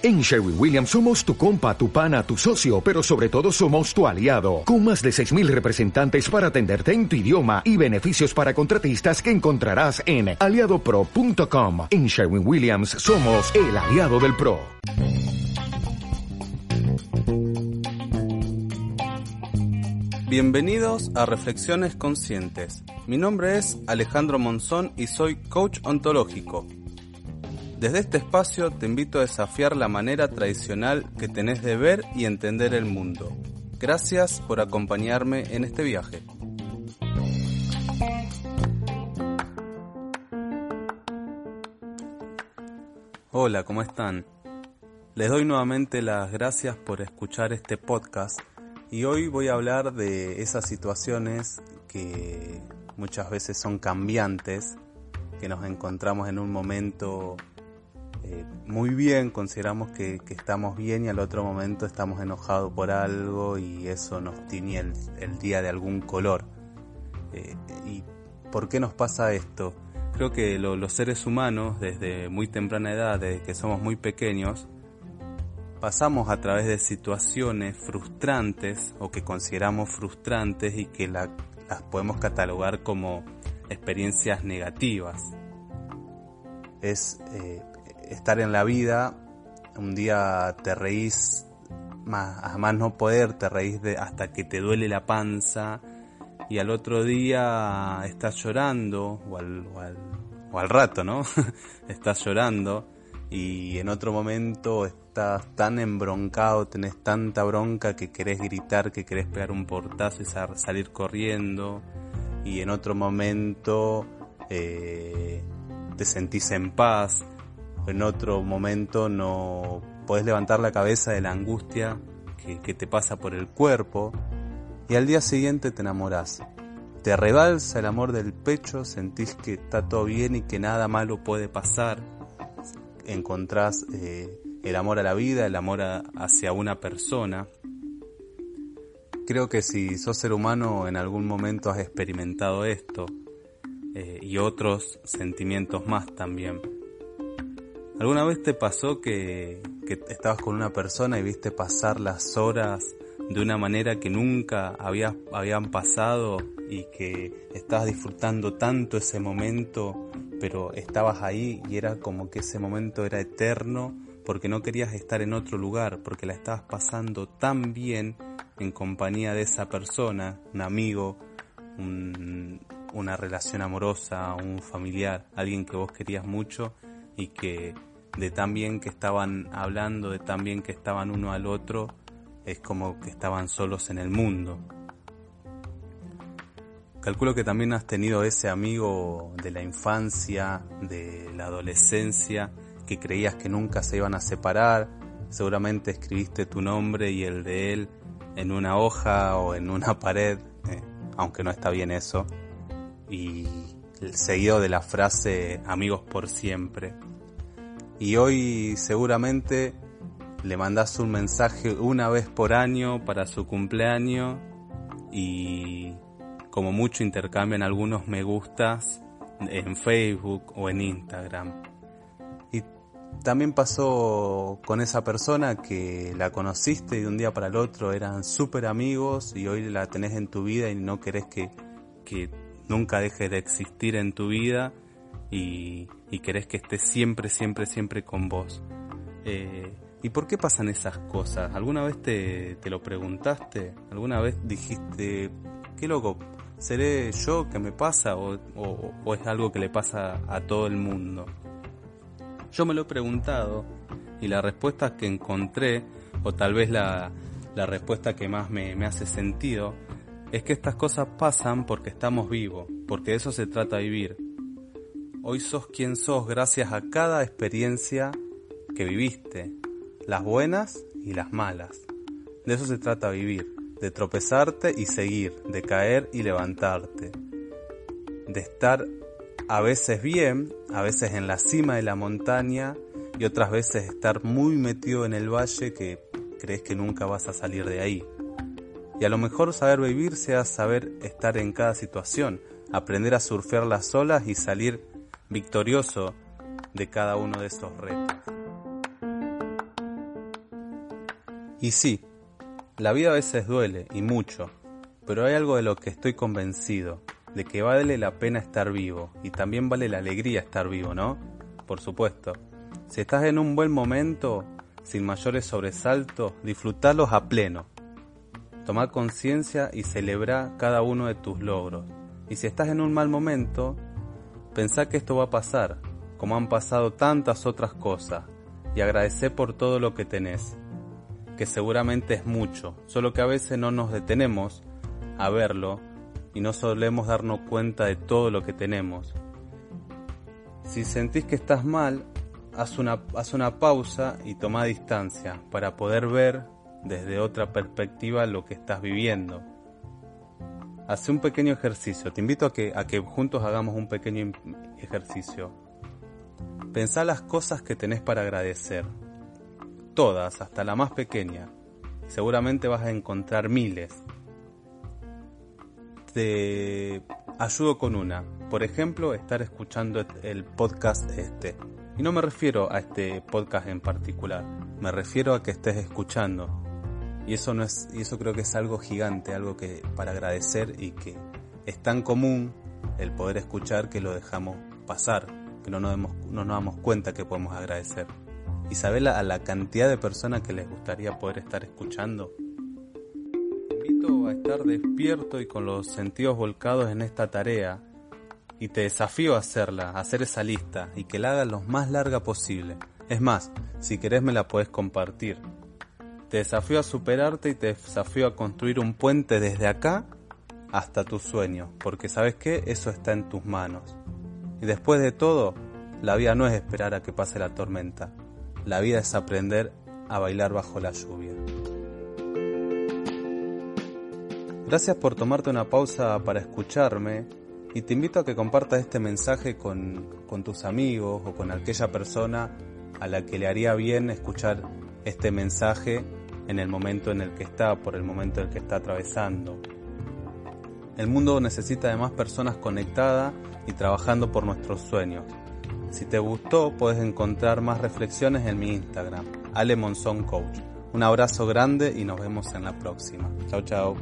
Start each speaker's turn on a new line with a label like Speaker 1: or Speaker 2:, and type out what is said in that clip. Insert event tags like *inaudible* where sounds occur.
Speaker 1: En Sherwin Williams somos tu compa, tu pana, tu socio, pero sobre todo somos tu aliado, con más de 6.000 representantes para atenderte en tu idioma y beneficios para contratistas que encontrarás en aliadopro.com. En Sherwin Williams somos el aliado del PRO.
Speaker 2: Bienvenidos a Reflexiones Conscientes. Mi nombre es Alejandro Monzón y soy coach ontológico desde este espacio te invito a desafiar la manera tradicional que tenés de ver y entender el mundo. Gracias por acompañarme en este viaje. Hola, ¿cómo están? Les doy nuevamente las gracias por escuchar este podcast y hoy voy a hablar de esas situaciones que muchas veces son cambiantes, que nos encontramos en un momento eh, muy bien, consideramos que, estamos bien y al otro momento estamos enojados por algo y eso nos tiñe el, día de algún color. Eh, ¿Y por qué nos pasa esto? Creo que los seres humanos, desde muy temprana edad, desde que somos muy pequeños, pasamos a través de situaciones frustrantes o que consideramos frustrantes y que las podemos catalogar como experiencias negativas. Es eh, estar en la vida, un día te reís más, a más no poder, te reís de, hasta que te duele la panza y al otro día estás llorando o al, o al, rato, ¿no? *laughs* estás llorando y en otro momento estás tan embroncado, tenés tanta bronca que querés gritar, que querés pegar un portazo y salir corriendo y en otro momento eh, te sentís en paz en otro momento no podés levantar la cabeza de la angustia que, te pasa por el cuerpo y al día siguiente te enamorás. Te rebalsa el amor del pecho, sentís que está todo bien y que nada malo puede pasar. Encontrás eh, el amor a la vida, el amor hacia una persona. Creo que si sos ser humano en algún momento has experimentado esto eh, y otros sentimientos más también. ¿Alguna vez te pasó que, estabas con una persona y viste pasar las horas de una manera que nunca había, habían pasado y que estabas disfrutando tanto ese momento, pero estabas ahí y era como que ese momento era eterno porque no querías estar en otro lugar, porque la estabas pasando tan bien en compañía de esa persona, un amigo, una relación amorosa, un familiar, alguien que vos querías mucho y que de tan bien que estaban hablando, de tan bien que estaban uno al otro, es como que estaban solos en el mundo. Calculo que también has tenido ese amigo de la infancia, de la adolescencia, que creías que nunca se iban a separar, seguramente escribiste tu nombre y el de él en una hoja o en una *laughs* pared, eh, aunque no está bien eso, y seguido de la frase amigos por siempre y hoy seguramente le mandas un mensaje una vez por año para su cumpleaños y como mucho intercambian algunos me gustas en Facebook o en Instagram. Y también pasó con esa persona que la conociste y de un día para el otro eran súper amigos y hoy la tenés en tu vida y no querés que, que nunca deje de existir en tu vida y, querés que esté siempre, siempre, siempre con vos. Eh, ¿Y por qué pasan esas cosas? ¿Alguna vez te, lo preguntaste? ¿Alguna vez dijiste, qué loco, ¿seré yo que me pasa o, es algo que le pasa a todo el mundo? Yo me lo he preguntado y la respuesta que encontré, o tal vez la, respuesta que más me, me hace sentido, es que estas cosas pasan porque estamos vivos, porque de eso se trata vivir, Hoy sos quien sos gracias a cada experiencia que viviste, las buenas y las malas. De eso se trata vivir, de tropezarte y seguir, de caer y levantarte, de estar a veces bien, a veces en la cima de la montaña y otras veces estar muy metido en el valle que crees que nunca vas a salir de ahí. Y a lo mejor saber vivir sea saber estar en cada situación, aprender a surfear las olas y salir victorioso de cada uno de esos retos. Y sí, la vida a veces duele, y mucho, pero hay algo de lo que estoy convencido, de que vale la pena estar vivo, y también vale la alegría estar vivo, ¿no? Por supuesto. Si estás en un buen momento, sin mayores sobresaltos, disfrutarlos a pleno. Tomar conciencia y celebrar cada uno de tus logros. Y si estás en un mal momento, pensá que esto va a pasar, como han pasado tantas otras cosas, y agradecer por todo lo que tenés, que seguramente es mucho, solo que a veces no nos detenemos a verlo y no solemos darnos cuenta de todo lo que tenemos. Si sentís que estás mal, haz una, haz una pausa y toma distancia para poder ver desde otra perspectiva lo que estás viviendo. Hace un pequeño ejercicio, te invito a que, a que juntos hagamos un pequeño ejercicio. Pensá las cosas que tenés para agradecer, todas, hasta la más pequeña. Seguramente vas a encontrar miles. Te ayudo con una. Por ejemplo, estar escuchando el podcast este. Y no me refiero a este podcast en particular, me refiero a que estés escuchando. Y eso no es, y eso creo que es algo gigante, algo que para agradecer y que es tan común el poder escuchar que lo dejamos pasar, que no nos damos, no nos damos cuenta que podemos agradecer. Isabela, a la cantidad de personas que les gustaría poder estar escuchando. Te invito a estar despierto y con los sentidos volcados en esta tarea y te desafío a hacerla, a hacer esa lista y que la hagas lo más larga posible. Es más, si querés me la puedes compartir. Te desafío a superarte y te desafío a construir un puente desde acá hasta tu sueño, porque sabes que eso está en tus manos. Y después de todo, la vida no es esperar a que pase la tormenta, la vida es aprender a bailar bajo la lluvia. Gracias por tomarte una pausa para escucharme y te invito a que compartas este mensaje con, con tus amigos o con aquella persona a la que le haría bien escuchar este mensaje en el momento en el que está, por el momento en el que está atravesando. El mundo necesita de más personas conectadas y trabajando por nuestros sueños. Si te gustó, puedes encontrar más reflexiones en mi Instagram, Ale Monzón Coach. Un abrazo grande y nos vemos en la próxima. Chao, chao.